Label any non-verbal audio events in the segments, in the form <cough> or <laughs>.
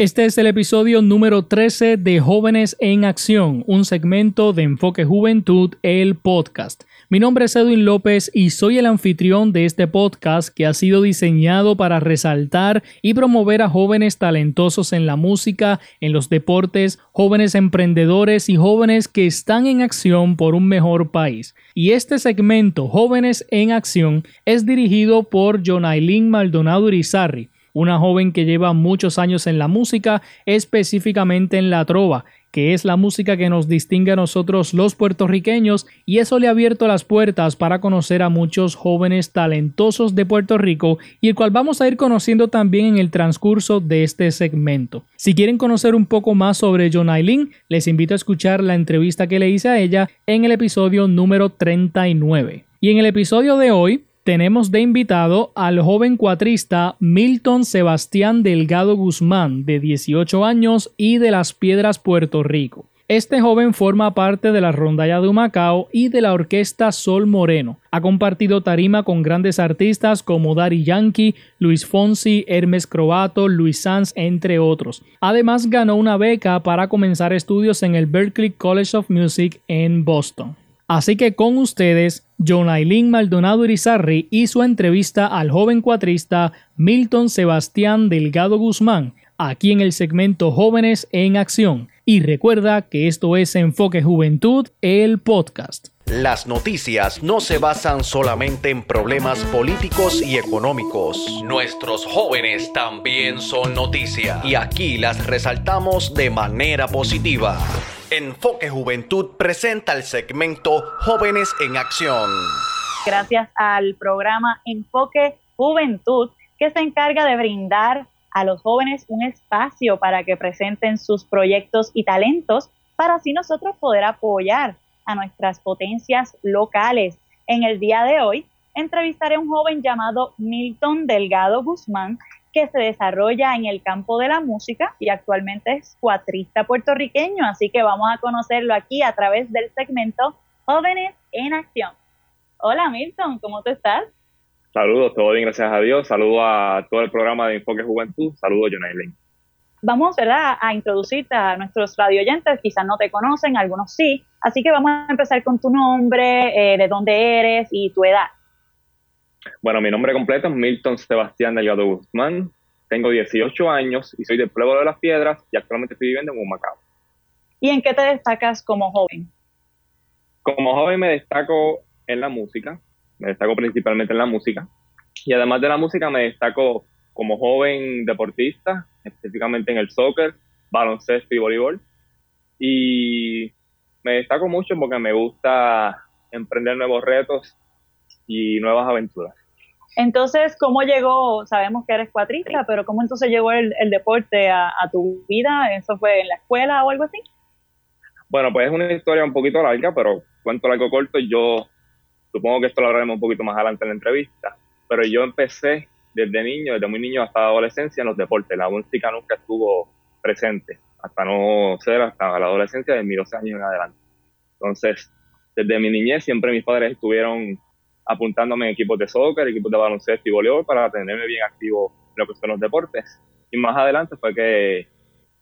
Este es el episodio número 13 de Jóvenes en Acción, un segmento de Enfoque Juventud, el podcast. Mi nombre es Edwin López y soy el anfitrión de este podcast que ha sido diseñado para resaltar y promover a jóvenes talentosos en la música, en los deportes, jóvenes emprendedores y jóvenes que están en acción por un mejor país. Y este segmento, Jóvenes en Acción, es dirigido por Jonailin Maldonado Urizarri una joven que lleva muchos años en la música, específicamente en la trova, que es la música que nos distingue a nosotros los puertorriqueños y eso le ha abierto las puertas para conocer a muchos jóvenes talentosos de Puerto Rico y el cual vamos a ir conociendo también en el transcurso de este segmento. Si quieren conocer un poco más sobre John Aileen, les invito a escuchar la entrevista que le hice a ella en el episodio número 39. Y en el episodio de hoy tenemos de invitado al joven cuatrista Milton Sebastián Delgado Guzmán, de 18 años y de Las Piedras, Puerto Rico. Este joven forma parte de la Rondalla de Humacao y de la orquesta Sol Moreno. Ha compartido tarima con grandes artistas como Daddy Yankee, Luis Fonsi, Hermes Croato, Luis Sanz, entre otros. Además, ganó una beca para comenzar estudios en el Berklee College of Music en Boston. Así que con ustedes, John Aileen Maldonado Irizarri y su entrevista al joven cuatrista Milton Sebastián Delgado Guzmán, aquí en el segmento Jóvenes en Acción. Y recuerda que esto es Enfoque Juventud, el podcast. Las noticias no se basan solamente en problemas políticos y económicos. Nuestros jóvenes también son noticia y aquí las resaltamos de manera positiva. Enfoque Juventud presenta el segmento Jóvenes en Acción. Gracias al programa Enfoque Juventud que se encarga de brindar a los jóvenes un espacio para que presenten sus proyectos y talentos para así nosotros poder apoyar a nuestras potencias locales. En el día de hoy entrevistaré a un joven llamado Milton Delgado Guzmán, que se desarrolla en el campo de la música y actualmente es cuatrista puertorriqueño, así que vamos a conocerlo aquí a través del segmento Jóvenes en Acción. Hola Milton, ¿cómo te estás? Saludos, todo bien, gracias a Dios. Saludos a todo el programa de Enfoque Juventud. Saludos, John Vamos ¿verdad? a introducirte a nuestros radioyentes, quizás no te conocen, algunos sí, así que vamos a empezar con tu nombre, eh, de dónde eres y tu edad. Bueno, mi nombre completo es Milton Sebastián Delgado Guzmán. Tengo 18 años y soy del pueblo de las Piedras y actualmente estoy viviendo en Humacao. ¿Y en qué te destacas como joven? Como joven me destaco en la música, me destaco principalmente en la música y además de la música me destaco como joven deportista, específicamente en el soccer, baloncesto y voleibol. Y me destaco mucho porque me gusta emprender nuevos retos y nuevas aventuras. Entonces, ¿cómo llegó? Sabemos que eres cuatrista, pero ¿cómo entonces llegó el, deporte a, tu vida? ¿Eso fue en la escuela o algo así? Bueno, pues es una historia un poquito larga, pero cuento largo corto. Yo supongo que esto lo hablaremos un poquito más adelante en la entrevista, pero yo empecé desde niño, desde muy niño hasta adolescencia en los deportes. La música nunca estuvo presente, hasta no ser hasta la adolescencia de mis 12 años en adelante. Entonces, desde mi niñez siempre mis padres estuvieron apuntándome en equipos de soccer, equipos de baloncesto y voleibol para tenerme bien activo en lo que son los deportes. Y más adelante fue que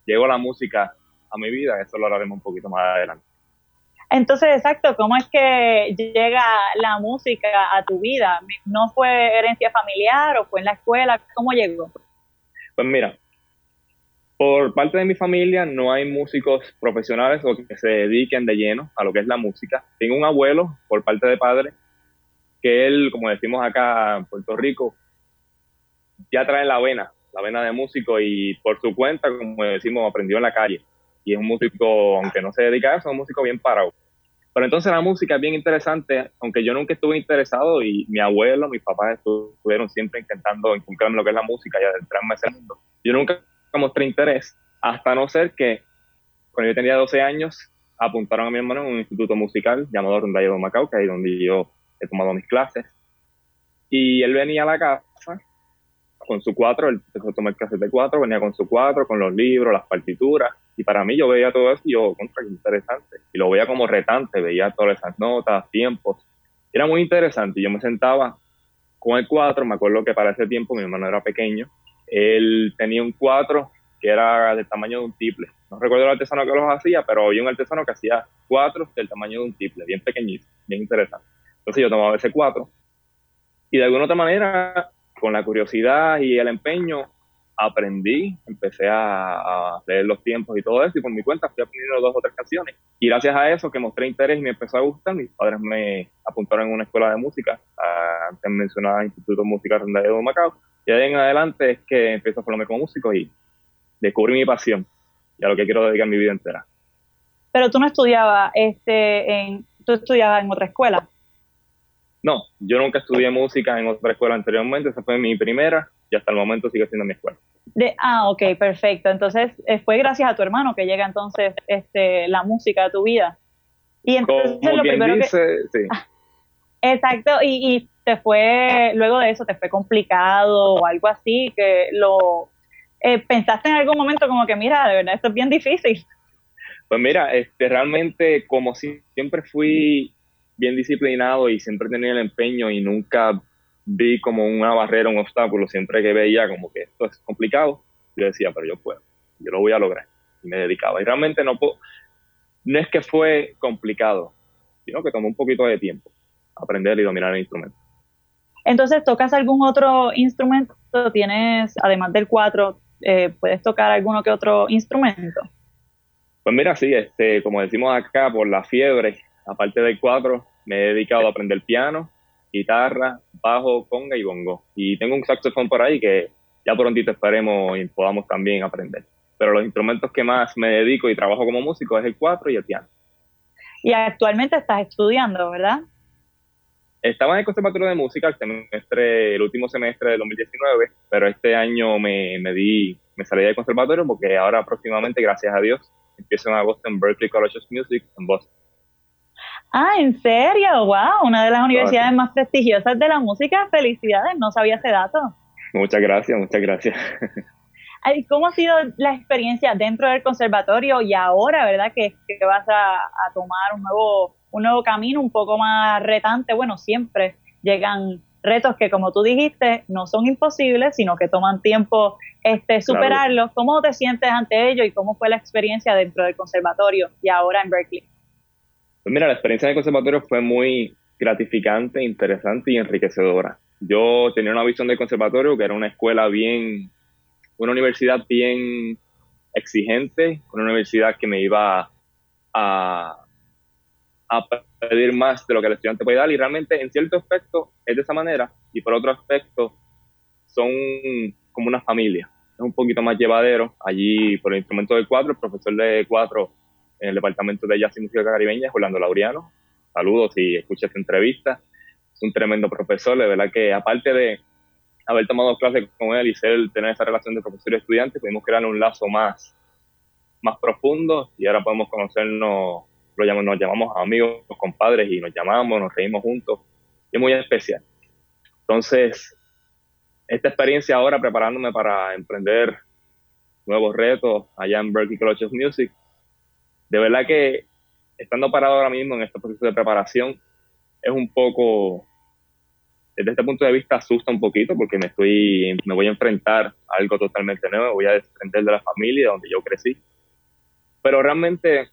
llegó la música a mi vida, eso lo hablaremos un poquito más adelante. Entonces, exacto, ¿cómo es que llega la música a tu vida? ¿No fue herencia familiar o fue en la escuela? ¿Cómo llegó? Pues mira, por parte de mi familia no hay músicos profesionales o que se dediquen de lleno a lo que es la música. Tengo un abuelo por parte de padre que él, como decimos acá en Puerto Rico, ya trae la vena, la vena de músico y por su cuenta, como decimos, aprendió en la calle. Y es un músico, aunque no se dedica a eso, es un músico bien parado. Pero entonces la música es bien interesante, aunque yo nunca estuve interesado y mi abuelo, mis papás estuvieron siempre intentando inculcarme lo que es la música y adentrarme a ese mundo. Yo nunca mostré interés, hasta no ser que cuando yo tenía 12 años apuntaron a mi hermano en un instituto musical llamado Rondallo de Macao, que ahí donde yo he tomado mis clases. Y él venía a la casa con su cuatro, él empezó a tomar clases de cuatro, venía con su cuatro, con los libros, las partituras. Y para mí yo veía todo eso y yo, contra, qué interesante. Y lo veía como retante, veía todas esas notas, tiempos. Era muy interesante. Y yo me sentaba con el cuatro, me acuerdo que para ese tiempo mi hermano era pequeño. Él tenía un cuatro que que era del tamaño de un tiple. No recuerdo el artesano que los hacía, pero había un artesano que hacía cuatro del tamaño de un tiple, bien pequeñito, bien interesante. Entonces yo tomaba ese cuatro y de alguna otra manera, con la curiosidad y el empeño, aprendí, empecé a, leer los tiempos y todo eso, y por mi cuenta fui aprendiendo dos o tres canciones. Y gracias a eso, que mostré interés y me empezó a gustar, mis padres me apuntaron en una escuela de música, antes mencionaba Instituto de Música de Macao, y de ahí en adelante es que empiezo a formarme como músico y descubrí mi pasión y a lo que quiero dedicar mi vida entera. Pero tú no estudiabas, este, en, tú estudiabas en otra escuela. No, yo nunca estudié música en otra escuela anteriormente, esa fue mi primera y hasta el momento sigue siendo mi escuela. De, ah, ok, perfecto. Entonces eh, fue gracias a tu hermano que llega entonces este, la música a tu vida. Y entonces lo primero dice, sí. Ah, <laughs> exacto, y, y te fue, luego de eso, te fue complicado o algo así, que lo eh, pensaste en algún momento como que, mira, de verdad, esto es bien difícil. Pues mira, este, realmente como si, siempre fui bien disciplinado y siempre tenía el empeño y nunca vi como una barrera, un obstáculo, siempre que veía como que esto es complicado, yo decía, pero yo puedo, yo lo voy a lograr. Y me dedicaba. Y realmente no, no es que fue complicado, sino que tomó un poquito de tiempo aprender y dominar el instrumento. Entonces, ¿tocas algún otro instrumento? ¿Tienes, además del cuatro, eh, puedes tocar alguno que otro instrumento? Pues mira, sí, este, como decimos acá, por la fiebre, aparte del cuatro, me he dedicado a aprender piano, guitarra, bajo, conga y bongo. Y tengo un saxofón por ahí que ya prontito esperemos y podamos también aprender. Pero los instrumentos que más me dedico y trabajo como músico es el cuatro y el piano. Y actualmente estás estudiando, ¿verdad? Estaba en el Conservatorio de Música el, semestre, el último semestre del 2019, pero este año me, me, di, me salí del conservatorio porque ahora próximamente, gracias a Dios, empiezo en agosto en Berkeley College of Music en Boston. Ah, ¿en serio? ¡Wow! Una de las universidades más prestigiosas de la música. Felicidades, no sabía ese dato. Muchas gracias, muchas gracias. <laughs> ¿Cómo ha sido la experiencia dentro del conservatorio y ahora, verdad, que, que vas a, a tomar un nuevo un nuevo camino un poco más retante. Bueno, siempre llegan retos que, como tú dijiste, no son imposibles, sino que toman tiempo este, superarlos. ¿Cómo te sientes ante ello y cómo fue la experiencia dentro del conservatorio y ahora en Berkeley? Pues mira, la experiencia del conservatorio fue muy gratificante, interesante y enriquecedora. Yo tenía una visión del conservatorio que era una escuela bien, una universidad bien exigente, una universidad que me iba a, a pedir más de lo que el estudiante puede dar y realmente en cierto aspecto es de esa manera y por otro aspecto son como una familia. Es un poquito más llevadero. Allí por el instrumento del cuatro, el profesor de cuatro en el departamento de jazz y música caribeña Orlando Laureano. Saludos si escucha esta entrevista. Es un tremendo profesor, de verdad que aparte de haber tomado clases con él y ser, tener esa relación de profesor y estudiante, pudimos crear un lazo más, más profundo y ahora podemos conocernos lo llamamos, nos llamamos amigos, compadres y nos llamamos, nos reímos juntos. es muy especial. Entonces, esta experiencia ahora preparándome para emprender nuevos retos allá en Berkeley College of Music, de verdad que estando parado ahora mismo en este proceso de preparación, es un poco, desde este punto de vista asusta un poquito porque me estoy, me voy a enfrentar a algo totalmente nuevo, voy a desprender de la familia donde yo crecí. Pero realmente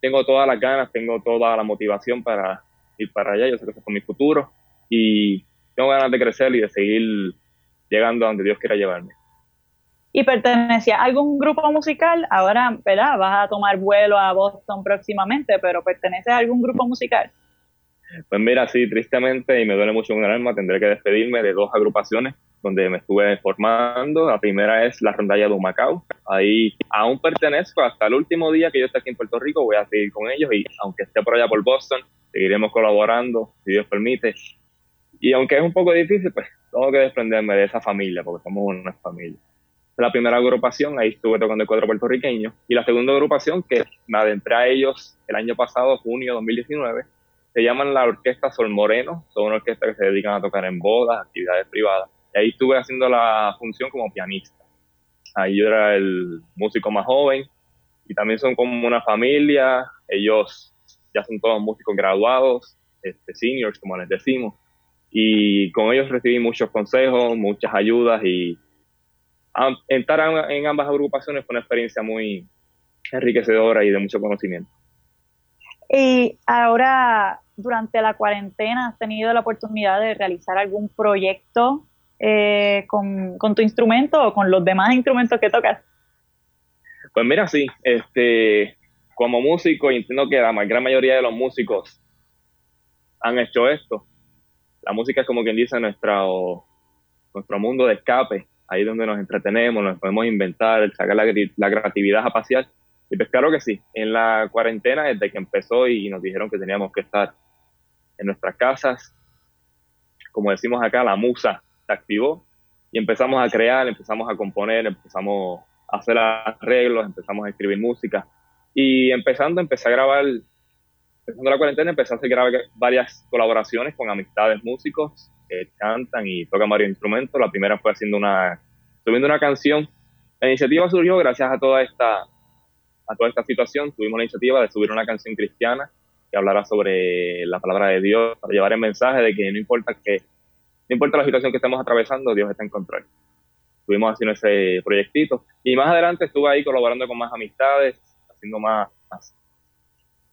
tengo todas las ganas, tengo toda la motivación para ir para allá, yo sé que eso es mi futuro y tengo ganas de crecer y de seguir llegando a donde Dios quiera llevarme. ¿Y pertenecía a algún grupo musical? Ahora, ¿verdad? Vas a tomar vuelo a Boston próximamente, pero ¿perteneces a algún grupo musical? Pues mira, sí, tristemente, y me duele mucho en el alma, tendré que despedirme de dos agrupaciones donde me estuve formando. La primera es la rondalla de Humacao. Ahí aún pertenezco hasta el último día que yo esté aquí en Puerto Rico, voy a seguir con ellos y aunque esté por allá por Boston, seguiremos colaborando, si Dios permite. Y aunque es un poco difícil, pues tengo que desprenderme de esa familia, porque somos una familia. La primera agrupación, ahí estuve tocando el cuadro puertorriqueño. Y la segunda agrupación, que me adentré a ellos el año pasado, junio de 2019, se llaman la Orquesta Sol Moreno. Son una orquesta que se dedican a tocar en bodas, actividades privadas y ahí estuve haciendo la función como pianista. Ahí yo era el músico más joven y también son como una familia. Ellos ya son todos músicos graduados, este, seniors, como les decimos. Y con ellos recibí muchos consejos, muchas ayudas y entrar en ambas agrupaciones fue una experiencia muy enriquecedora y de mucho conocimiento. Y ahora, durante la cuarentena, ¿has tenido la oportunidad de realizar algún proyecto eh, con, tu instrumento o con los demás instrumentos que tocas? Pues mira, sí, este, como músico, y entiendo que la gran mayoría de los músicos han hecho esto. La música es como quien dice nuestro, nuestro mundo de escape, ahí donde nos entretenemos, nos podemos inventar, sacar la, la creatividad espacial. Y pues claro que sí, en la cuarentena desde que empezó y nos dijeron que teníamos que estar en nuestras casas, como decimos acá, la musa se activó y empezamos a crear, empezamos a componer, empezamos a hacer arreglos, empezamos a escribir música y empezando, empecé a grabar, empezando la cuarentena, empecé a hacer grabar varias colaboraciones con amistades músicos que cantan y tocan varios instrumentos. La primera fue haciendo una, subiendo una canción. La iniciativa surgió gracias a toda esta a toda esta situación, tuvimos la iniciativa de subir una canción cristiana que hablara sobre la palabra de Dios, para llevar el mensaje de que no importa que no importa la situación que estemos atravesando, Dios está en control. Estuvimos haciendo ese proyectito y más adelante estuve ahí colaborando con más amistades, haciendo más,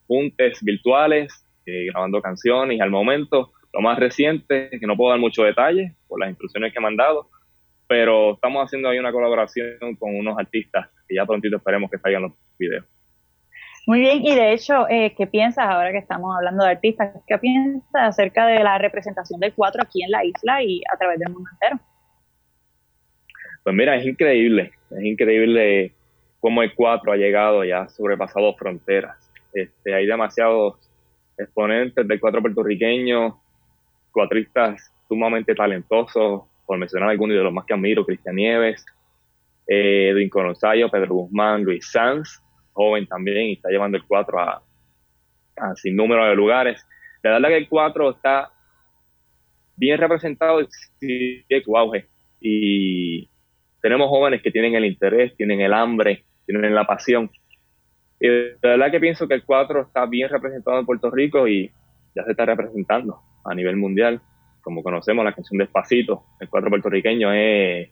puntes virtuales, eh, grabando canciones y al momento lo más reciente, que no puedo dar mucho detalle por las instrucciones que me han dado, pero estamos haciendo ahí una colaboración con unos artistas que ya prontito esperemos que salgan los videos. Muy bien, y de hecho, eh, ¿qué piensas ahora que estamos hablando de artistas? ¿Qué piensas acerca de la representación del cuatro aquí en la isla y a través del mundo entero? Pues mira, es increíble, es increíble cómo el cuatro ha llegado ya ha sobrepasado fronteras. Este, hay demasiados exponentes del cuatro puertorriqueño, cuatristas sumamente talentosos, por mencionar algunos de los más que admiro, Cristian Nieves, eh, Edwin Pedro Guzmán, Luis Sanz, joven también, y está llevando el 4 a, sin número de lugares. La verdad que el 4 está bien representado y su auge. Y tenemos jóvenes que tienen el interés, tienen el hambre, tienen la pasión. Y la verdad que pienso que el 4 está bien representado en Puerto Rico y ya se está representando a nivel mundial como conocemos la canción Despacito, el cuatro puertorriqueño es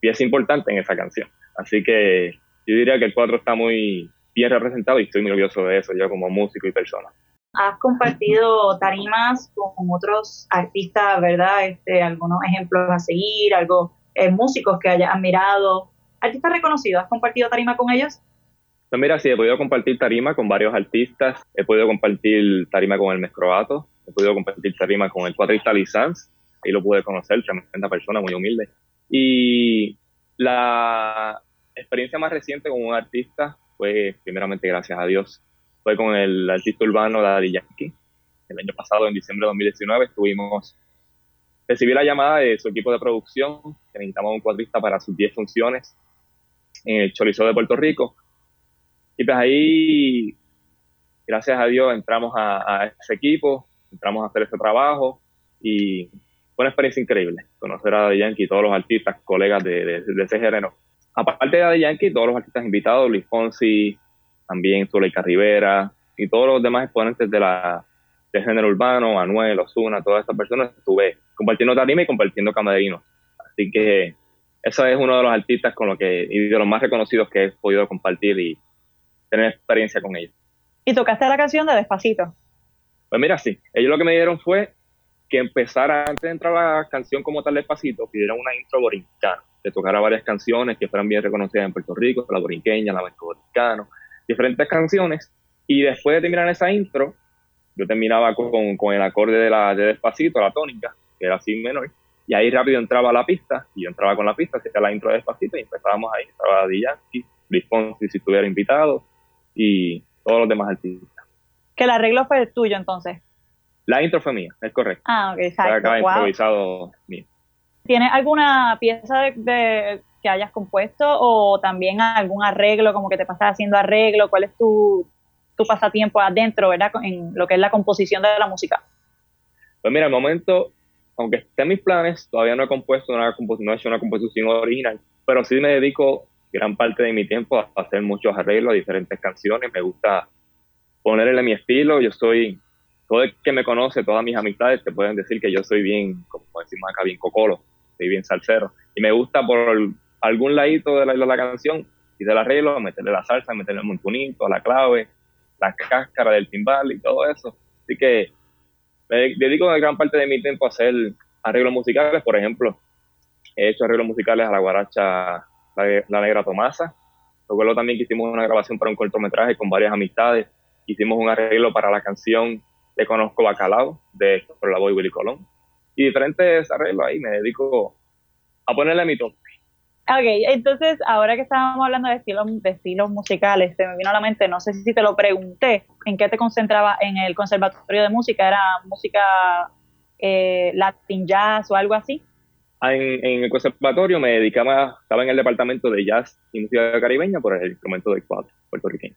pieza importante en esa canción. Así que yo diría que el cuatro está muy bien representado y estoy muy orgulloso de eso, yo como músico y persona. Has compartido tarimas con otros artistas, ¿verdad? Este, algunos ejemplos a seguir, algo, eh, músicos que hayas admirado, artistas reconocidos, ¿has compartido tarima con ellos? Pues mira, sí, he podido compartir tarima con varios artistas, he podido compartir tarima con el Mescroato, he podido compartir tarima con el cuatrista Lisanz, ahí lo pude conocer, tremenda persona, muy humilde. Y la experiencia más reciente con un artista fue, primeramente gracias a Dios, fue con el artista urbano Daddy Yankee. El año pasado, en diciembre de 2019, estuvimos, recibí la llamada de su equipo de producción, que necesitamos un cuatrista para sus 10 funciones en el Chorizo de Puerto Rico y pues ahí, gracias a Dios, entramos a, ese equipo, entramos a hacer ese trabajo y fue una experiencia increíble conocer a Daddy Yankee y todos los artistas, colegas de, ese género. Aparte de Daddy Yankee, todos los artistas invitados, Luis Fonsi, también Zuleika Rivera y todos los demás exponentes de la, del género urbano, Manuel, Osuna, todas estas personas, estuve compartiendo tarima y compartiendo camerinos. Así que eso es uno de los artistas con los que, y de los más reconocidos que he podido compartir y tener experiencia con ellos. ¿Y tocaste la canción de Despacito? Pues mira, sí. Ellos lo que me dieron fue que empezara, antes de entrar a la canción como tal Despacito, pidieron una intro borincana, que tocara varias canciones que fueran bien reconocidas en Puerto Rico, la borinqueña, la borincano, diferentes canciones. Y después de terminar esa intro, yo terminaba con, con el acorde de, la, de Despacito, la tónica, que era así menor, y ahí rápido entraba la pista, y yo entraba con la pista, hacía la intro de Despacito, y empezábamos ahí, estaba D. Yankee, Luis si estuviera invitado, y todos los demás artistas. Que el arreglo fue tuyo entonces. La intro fue mía, es correcto. Ah, ok, exacto. Acá improvisado mío. ¿Tienes alguna pieza de, que hayas compuesto o también algún arreglo, como que te pasas haciendo arreglo? ¿Cuál es tu, tu pasatiempo adentro, verdad, en lo que es la composición de la música? Pues mira, al momento, aunque esté en mis planes, todavía no he compuesto, no he hecho una composición original, pero sí me dedico gran parte de mi tiempo a hacer muchos arreglos a diferentes canciones. Me gusta ponerle mi estilo. Yo soy, todo el que me conoce, todas mis amistades te pueden decir que yo soy bien, como decimos acá, bien cocolo, soy bien salsero. Y me gusta por algún ladito de la, de la canción, hice el arreglo, meterle la salsa, meterle el montunito, la clave, la cáscara del timbal y todo eso. Así que me dedico gran parte de mi tiempo a hacer arreglos musicales, por ejemplo, he hecho arreglos musicales a la guaracha La, Negra Tomasa. Recuerdo también que hicimos una grabación para un cortometraje con varias amistades. Hicimos un arreglo para la canción de Conozco Bacalao de por la Boy Willy Colón. Y diferentes arreglos ahí, me dedico a ponerle mi toque. Ok, entonces ahora que estábamos hablando de estilos, de estilos musicales, se me vino a la mente, no sé si te lo pregunté, ¿en qué te concentraba en el conservatorio de música? ¿Era música eh, latin jazz o algo así? Ah, en, el conservatorio me dedicaba, estaba en el departamento de jazz y música caribeña por el instrumento de cuatro puertorriqueño.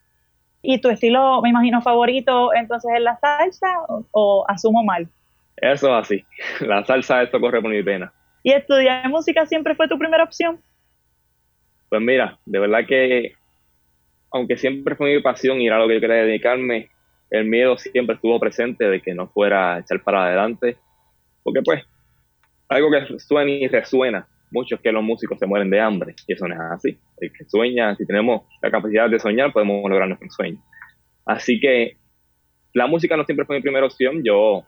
¿Y tu estilo, me imagino, favorito entonces es la salsa o, asumo mal? Eso es así, <laughs> la salsa esto corre por mi pena. ¿Y estudiar música siempre fue tu primera opción? Pues mira, de verdad que aunque siempre fue mi pasión y era lo que yo quería dedicarme, el miedo siempre estuvo presente de que no fuera a echar para adelante, porque pues algo que suena y resuena mucho es que los músicos se mueren de hambre, y eso no es así. El que sueña, si tenemos la capacidad de soñar, podemos lograr nuestro sueño. Así que la música no siempre fue mi primera opción. Yo,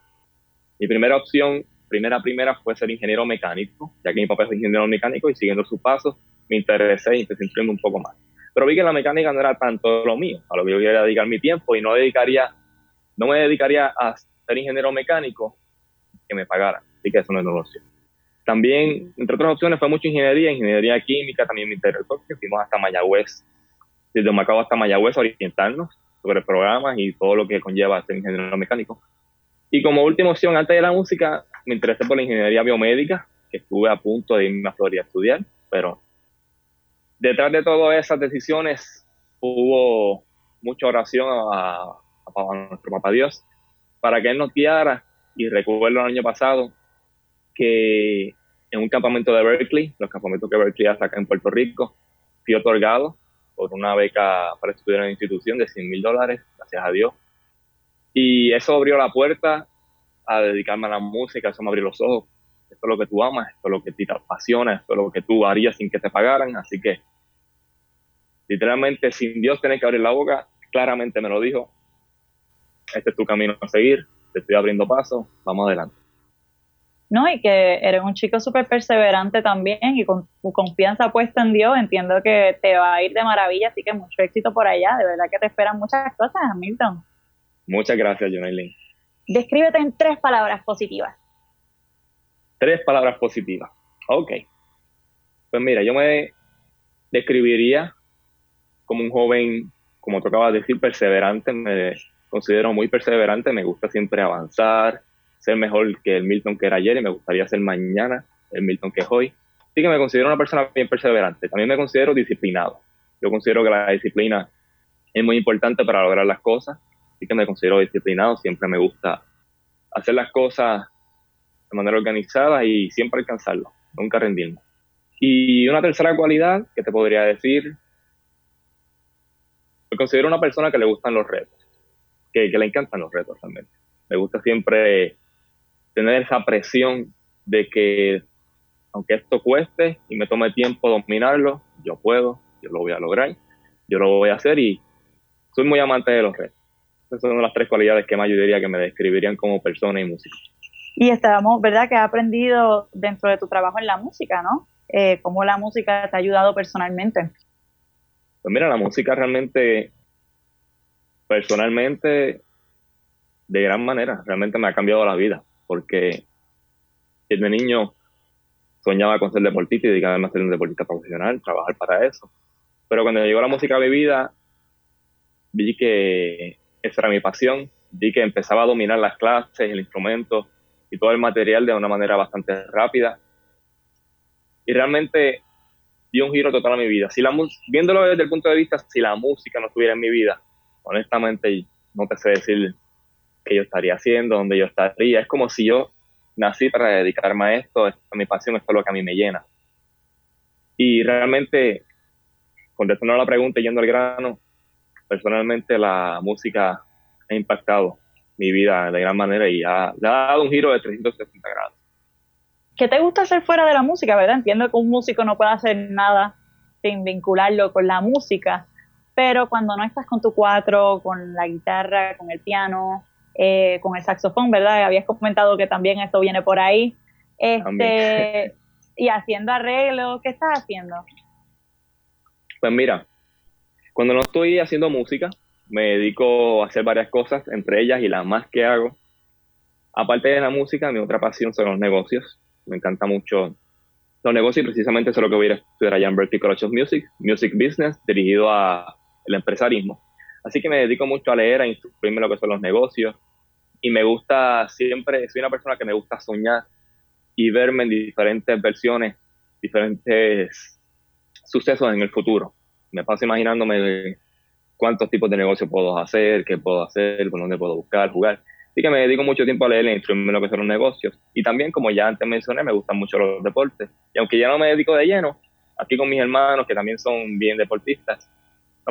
mi primera opción, primera, primera, fue ser ingeniero mecánico, ya que mi papá es ingeniero mecánico y siguiendo sus pasos me interesé y empecé un poco más. Pero vi que la mecánica no era tanto lo mío, a lo que yo quería dedicar mi tiempo y no dedicaría, no me dedicaría a ser ingeniero mecánico que me pagara. Así que eso no es opción. También, entre otras opciones, fue mucha ingeniería, ingeniería química, también me interesó, que fuimos hasta Mayagüez, desde Macao hasta Mayagüez a orientarnos sobre programas y todo lo que conlleva ser ingeniero mecánico. Y como última opción, antes de la música, me interesé por la ingeniería biomédica, que estuve a punto de irme a Florida a estudiar, pero detrás de todas esas decisiones hubo mucha oración a, nuestro papá Dios para que Él nos guiara. Y recuerdo el año pasado que en un campamento de Berkeley, los campamentos que Berkeley hace acá en Puerto Rico, fui otorgado por una beca para estudiar en la institución de 100 mil dólares, gracias a Dios. Y eso abrió la puerta a dedicarme a la música, eso me abrió los ojos. Esto es lo que tú amas, esto es lo que te apasiona, esto es lo que tú harías sin que te pagaran. Así que, literalmente, sin Dios tener que abrir la boca, claramente me lo dijo. Este es tu camino a seguir, te estoy abriendo paso, vamos adelante. ¿No? Y que eres un chico súper perseverante también y con tu confianza puesta en Dios, entiendo que te va a ir de maravilla, así que mucho éxito por allá, de verdad que te esperan muchas cosas, Hamilton. Muchas gracias, Jonailin. Descríbete en tres palabras positivas. Tres palabras positivas, ok. Pues mira, yo me describiría como un joven, como tocaba decir, perseverante, me considero muy perseverante, me gusta siempre avanzar, ser mejor que el Milton que era ayer y me gustaría ser mañana el Milton que es hoy. Así que me considero una persona bien perseverante. También me considero disciplinado. Yo considero que la disciplina es muy importante para lograr las cosas. Así que me considero disciplinado. Siempre me gusta hacer las cosas de manera organizada y siempre alcanzarlo. Nunca rendirme. Y una tercera cualidad que te podría decir, me considero una persona que le gustan los retos, que, que le encantan los retos realmente. Me gusta siempre tener esa presión de que aunque esto cueste y me tome tiempo dominarlo, yo puedo, yo lo voy a lograr, yo lo voy a hacer y soy muy amante de los retos. Esas son las tres cualidades que más yo diría que me describirían como persona y músico. Y estábamos, ¿verdad? Que has aprendido dentro de tu trabajo en la música, ¿no? Eh, ¿Cómo la música te ha ayudado personalmente? Pues mira, la música realmente, personalmente, de gran manera, realmente me ha cambiado la vida porque desde niño soñaba con ser deportista y dedicarme a ser un deportista profesional, trabajar para eso. Pero cuando llegó la música bebida, vi que esa era mi pasión, vi que empezaba a dominar las clases, el instrumento y todo el material de una manera bastante rápida. Y realmente dio un giro total a mi vida. Si la viéndolo desde el punto de vista, si la música no estuviera en mi vida, honestamente no te sé decir que yo estaría haciendo, donde yo estaría. Es como si yo nací para dedicarme a esto, esto es mi pasión, esto es lo que a mí me llena. Y realmente, contestando a la pregunta y yendo al grano, personalmente la música ha impactado mi vida de gran manera y ha, ha dado un giro de 360 grados. ¿qué te gusta hacer fuera de la música, verdad? Entiendo que un músico no puede hacer nada sin vincularlo con la música, pero cuando no estás con tu cuatro, con la guitarra, con el piano, eh, con el saxofón, ¿verdad? Habías comentado que también esto viene por ahí. Este, <laughs> y haciendo arreglos, ¿qué estás haciendo? Pues mira, cuando no estoy haciendo música, me dedico a hacer varias cosas, entre ellas y las más que hago. Aparte de la música, mi otra pasión son los negocios. Me encanta mucho los negocios y precisamente eso es lo que voy a estudiar allá en Berkeley College of Music, Music Business, dirigido a el empresarismo. Así que me dedico mucho a leer, a instruirme lo que son los negocios y me gusta siempre, soy una persona que me gusta soñar y verme en diferentes versiones, diferentes sucesos en el futuro. Me paso imaginándome cuántos tipos de negocios puedo hacer, qué puedo hacer, por dónde puedo buscar, jugar. Así que me dedico mucho tiempo a leer e instruirme lo que son los negocios. Y también, como ya antes mencioné, me gustan mucho los deportes. Y aunque ya no me dedico de lleno, aquí con mis hermanos, que también son bien deportistas,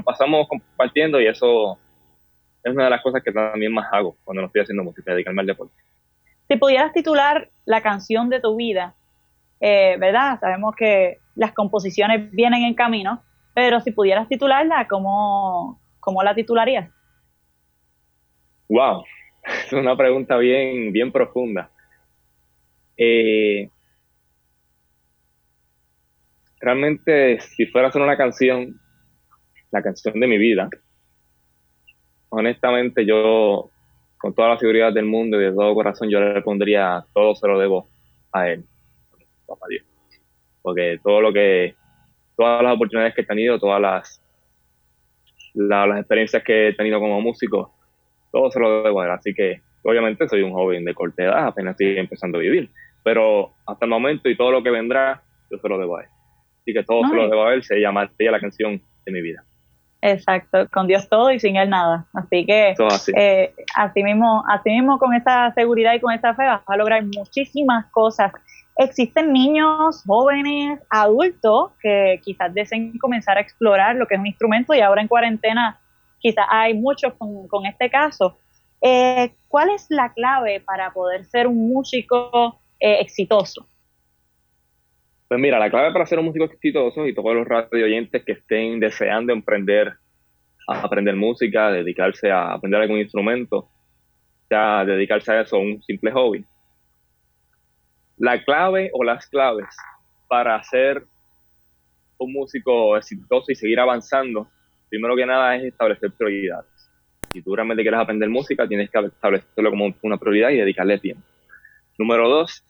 pasamos compartiendo y eso es una de las cosas que también más hago cuando no estoy haciendo música, dedicarme al deporte. Si pudieras titular la canción de tu vida, eh, ¿verdad? Sabemos que las composiciones vienen en camino, pero si pudieras titularla, ¿cómo, cómo la titularías? Wow, <laughs> es una pregunta bien, bien profunda. Eh, realmente, si fuera a hacer una canción, la canción de mi vida, honestamente yo, con toda la seguridad del mundo y de todo corazón, yo le pondría todo se lo debo a él, papá Dios. Porque todo lo que, todas las oportunidades que he tenido, todas las, las experiencias que he tenido como músico, todo se lo debo a él. Así que, obviamente, soy un joven de corta edad, apenas estoy empezando a vivir. Pero hasta el momento y todo lo que vendrá, yo se lo debo a él. Así que todo se lo debo a él, se llamaría la canción de mi vida. Exacto, con Dios todo y sin Él nada. Así que así. Eh, así. mismo, así mismo con esa seguridad y con esa fe vas a lograr muchísimas cosas. Existen niños, jóvenes, adultos que quizás deseen comenzar a explorar lo que es un instrumento y ahora en cuarentena quizás hay muchos con, este caso. Eh, ¿Cuál es la clave para poder ser un músico eh, exitoso? Pues mira, la clave para ser un músico exitoso y todos los radio oyentes que estén deseando emprender a aprender música, dedicarse a aprender algún instrumento, sea, dedicarse a eso, un simple hobby. La clave o las claves para ser un músico exitoso y seguir avanzando, primero que nada es establecer prioridades. Si tú realmente quieres aprender música, tienes que establecerlo como una prioridad y dedicarle tiempo. Número dos,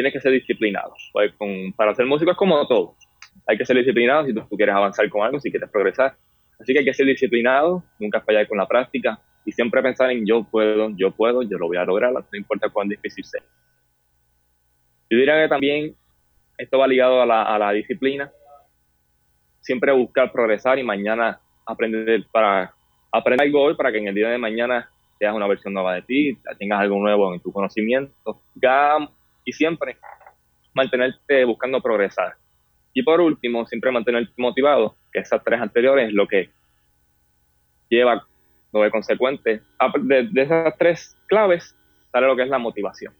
tienes que ser disciplinado. Pues para ser músico es como todo. Hay que ser disciplinado si tú, quieres avanzar con algo, si quieres progresar. Así que hay que ser disciplinado, nunca fallar con la práctica y siempre pensar en yo puedo, yo puedo, yo lo voy a lograr, no importa cuán difícil sea. Yo diría que también esto va ligado a la, disciplina. Siempre buscar progresar y mañana aprender para aprender algo hoy para que en el día de mañana seas una versión nueva de ti, tengas algo nuevo en tu conocimiento. Ya y siempre mantenerte buscando progresar. Y por último, siempre mantenerte motivado, que esas tres anteriores es lo que lleva, lo de consecuente, de, esas tres claves sale lo que es la motivación.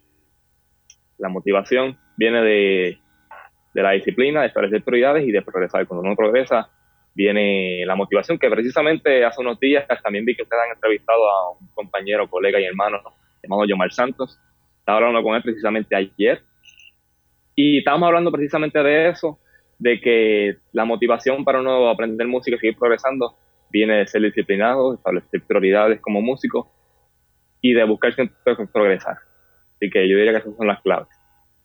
La motivación viene de, de la disciplina, de establecer prioridades y de progresar. Cuando uno progresa, viene la motivación, que precisamente hace unos días también vi que ustedes han entrevistado a un compañero, colega y hermano llamado Yomar Santos, estaba hablando con él precisamente ayer y estábamos hablando precisamente de eso, de que la motivación para uno aprender música y seguir progresando viene de ser disciplinado, establecer prioridades como músico y de buscar siempre progresar. Así que yo diría que esas son las claves.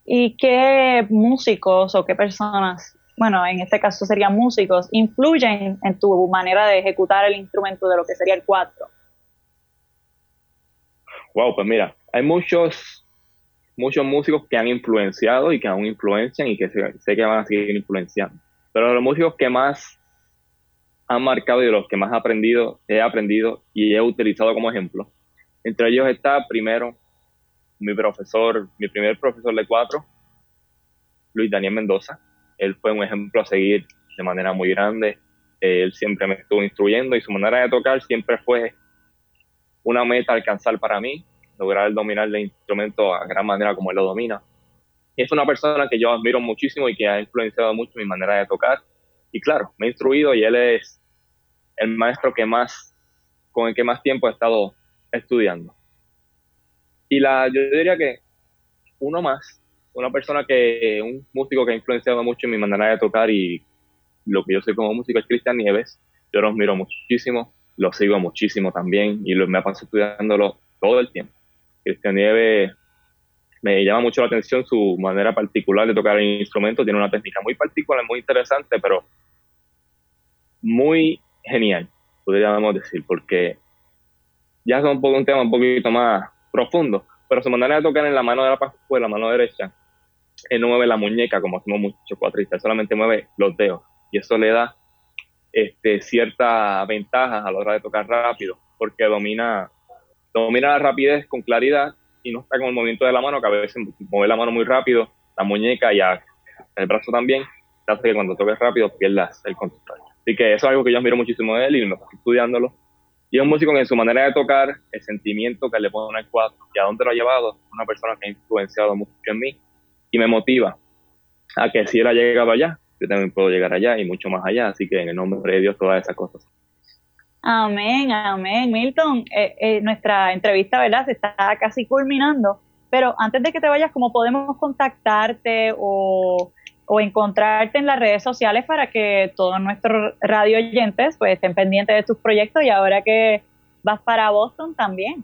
¿Y qué músicos o qué personas, bueno, en este caso serían músicos, influyen en tu manera de ejecutar el instrumento de lo que sería el cuatro? Wow, pues mira, hay muchos muchos músicos que han influenciado y que aún influencian y que sé, que van a seguir influenciando. Pero los músicos que más han marcado y de los que más he aprendido, he aprendido y he utilizado como ejemplo, entre ellos está primero mi profesor, mi primer profesor de cuatro, Luis Daniel Mendoza. Él fue un ejemplo a seguir de manera muy grande. Él siempre me estuvo instruyendo y su manera de tocar siempre fue una meta alcanzar para mí lograr dominar el instrumento a gran manera como él lo domina. es una persona que yo admiro muchísimo y que ha influenciado mucho mi manera de tocar. Y claro, me ha instruido y él es el maestro que más, con el que más tiempo he estado estudiando. Y la, yo diría que uno más, una persona que, un músico que ha influenciado mucho en mi manera de tocar y lo que yo soy como músico es Cristian Nieves. Yo lo admiro muchísimo, lo sigo muchísimo también y lo, me ha pasado estudiándolo todo el tiempo. Cristian Nieves me llama mucho la atención su manera particular de tocar el instrumento, tiene una técnica muy particular, muy interesante, pero muy genial, podríamos decir, porque ya es un, poco, un tema un poquito más profundo, pero su manera de tocar en la mano de la pues la mano derecha, él no mueve la muñeca como hacemos muchos cuatristas, solamente mueve los dedos y eso le da este, cierta ventaja a la hora de tocar rápido, porque domina, domina la rapidez con claridad y no está con el movimiento de la mano, que a veces mueve la mano muy rápido, la muñeca y el brazo también, hace que cuando toques rápido pierdas el control. Así que eso es algo que yo admiro muchísimo de él y me estoy estudiándolo. Y es un músico que en su manera de tocar, el sentimiento que le pone el cuadro y a dónde lo ha llevado, una persona que ha influenciado mucho en mí y me motiva a que si él ha llegado allá, yo también puedo llegar allá y mucho más allá. Así que en el nombre de Dios, todas esas cosas. Amén, amén. Milton, eh, eh, nuestra entrevista, ¿verdad? Se está casi culminando, pero antes de que te vayas, ¿cómo podemos contactarte o o encontrarte en las redes sociales para que todos nuestros radio oyentes pues estén pendientes de tus proyectos y ahora que vas para Boston también.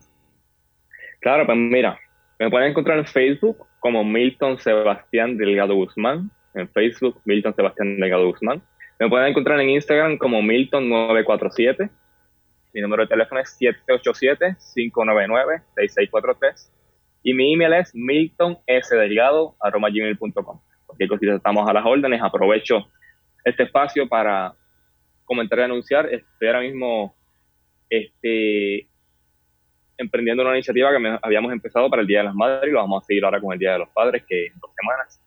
Claro, pues mira, me pueden encontrar en Facebook como Milton Sebastián Delgado Guzmán, en Facebook Milton Sebastián Delgado Guzmán. Me pueden encontrar en Instagram como Milton947. Mi número de teléfono es 787-599-6643. Y mi email es miltonsdelgado.com cualquier cosita estamos a las órdenes. Aprovecho este espacio para comentar y anunciar. Estoy ahora mismo este, emprendiendo una iniciativa que habíamos empezado para el Día de las Madres y lo vamos a seguir ahora con el Día de los Padres, que en dos semanas.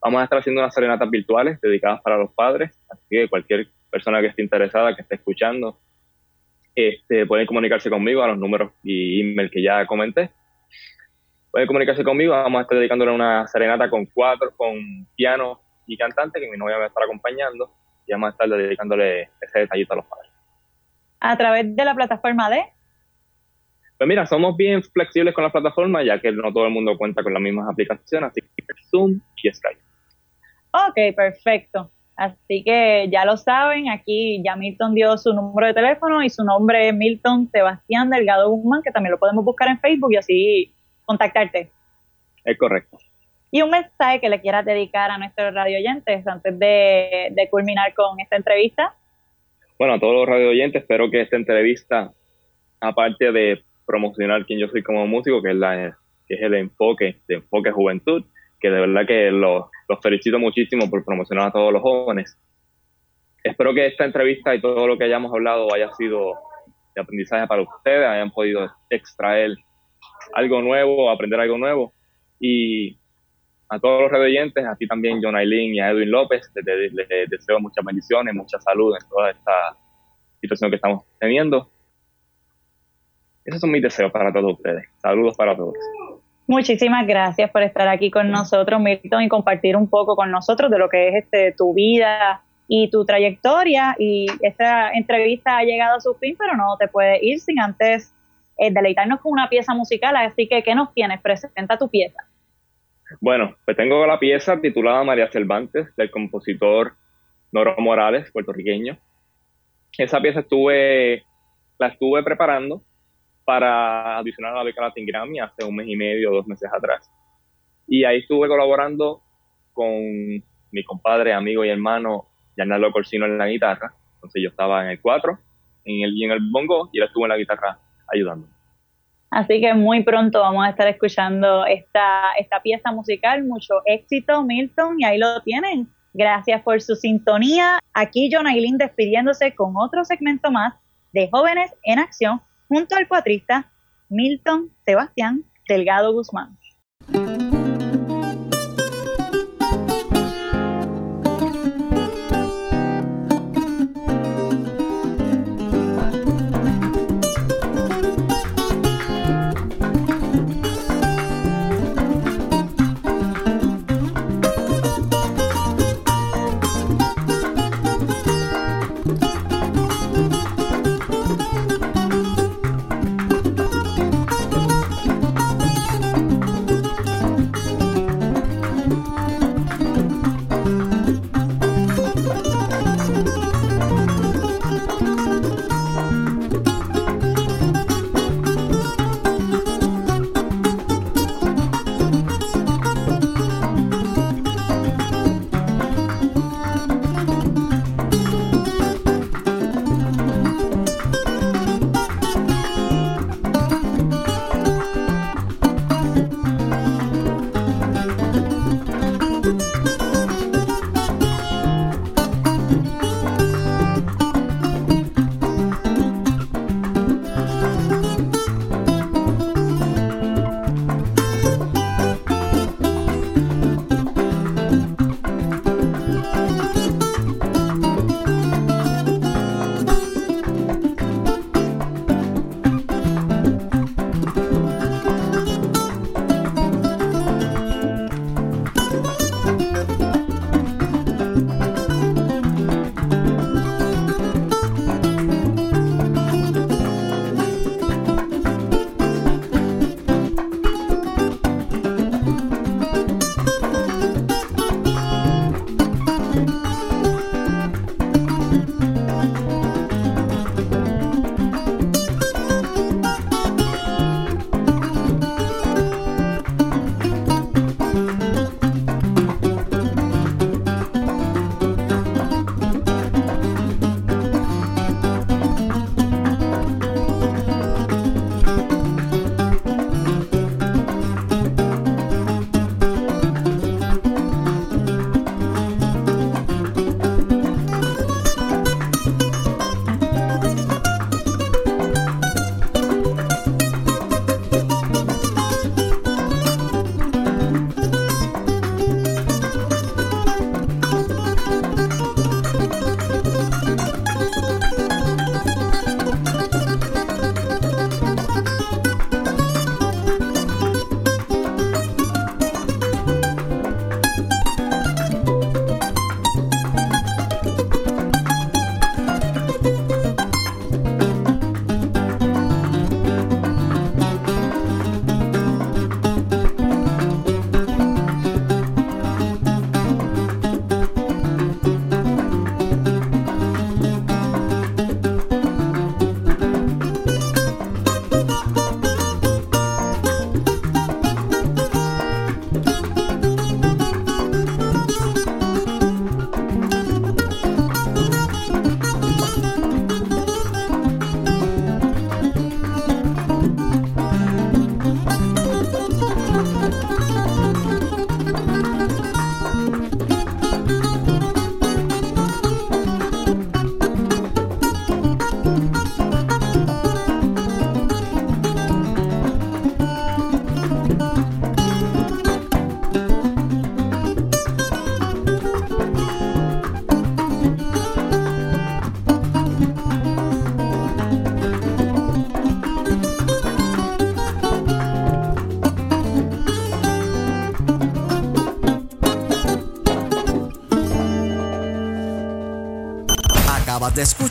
Vamos a estar haciendo unas serenatas virtuales dedicadas para los padres, así que cualquier persona que esté interesada, que esté escuchando, este, pueden comunicarse conmigo a los números y email que ya comenté pueden comunicarse conmigo. Vamos a estar dedicándole una serenata con cuatro, con piano y cantante, que mi novia me va a estar acompañando. Y vamos a estar dedicándole ese detallito a los padres. ¿A través de la plataforma de? Pues mira, somos bien flexibles con la plataforma, ya que no todo el mundo cuenta con las mismas aplicaciones, así que Zoom y Skype. Ok, perfecto. Así que ya lo saben, aquí ya Milton dio su número de teléfono y su nombre es Milton Sebastián Delgado Guzmán, que también lo podemos buscar en Facebook y así contactarte. Es correcto. Y un mensaje que le quieras dedicar a nuestros radio oyentes antes de, culminar con esta entrevista. Bueno, a todos los radio oyentes, espero que esta entrevista, aparte de promocionar quién yo soy como músico, que es, la, que es el enfoque, de enfoque juventud, que de verdad que los, los felicito muchísimo por promocionar a todos los jóvenes. Espero que esta entrevista y todo lo que hayamos hablado haya sido de aprendizaje para ustedes, hayan podido extraer algo nuevo, aprender algo nuevo. Y a todos los redoyentes, a ti también, John Aileen y a Edwin López, les, deseo muchas bendiciones, mucha salud en toda esta situación que estamos teniendo. Esos son mis deseos para todos ustedes. Saludos para todos. Muchísimas gracias por estar aquí con nosotros, Milton, y compartir un poco con nosotros de lo que es este tu vida y tu trayectoria. Y esta entrevista ha llegado a su fin, pero no te puedes ir sin antes eh, deleitarnos con una pieza musical. Así que, ¿qué nos tienes? Presenta tu pieza. Bueno, pues tengo la pieza titulada María Cervantes del compositor Noro Morales, puertorriqueño. Esa pieza estuve, la estuve preparando para adicionar a la beca Latin Grammy hace un mes y medio, dos meses atrás. Y ahí estuve colaborando con mi compadre, amigo y hermano Giancarlo Corsino en la guitarra. Entonces yo estaba en el 4 en el, y en el bongo y él estuvo en la guitarra ayudando. Así que muy pronto vamos a estar escuchando esta, esta pieza musical. Mucho éxito, Milton, y ahí lo tienen. Gracias por su sintonía. Aquí John Aileen despidiéndose con otro segmento más de Jóvenes en Acción junto al cuatrista Milton Sebastián Delgado Guzmán.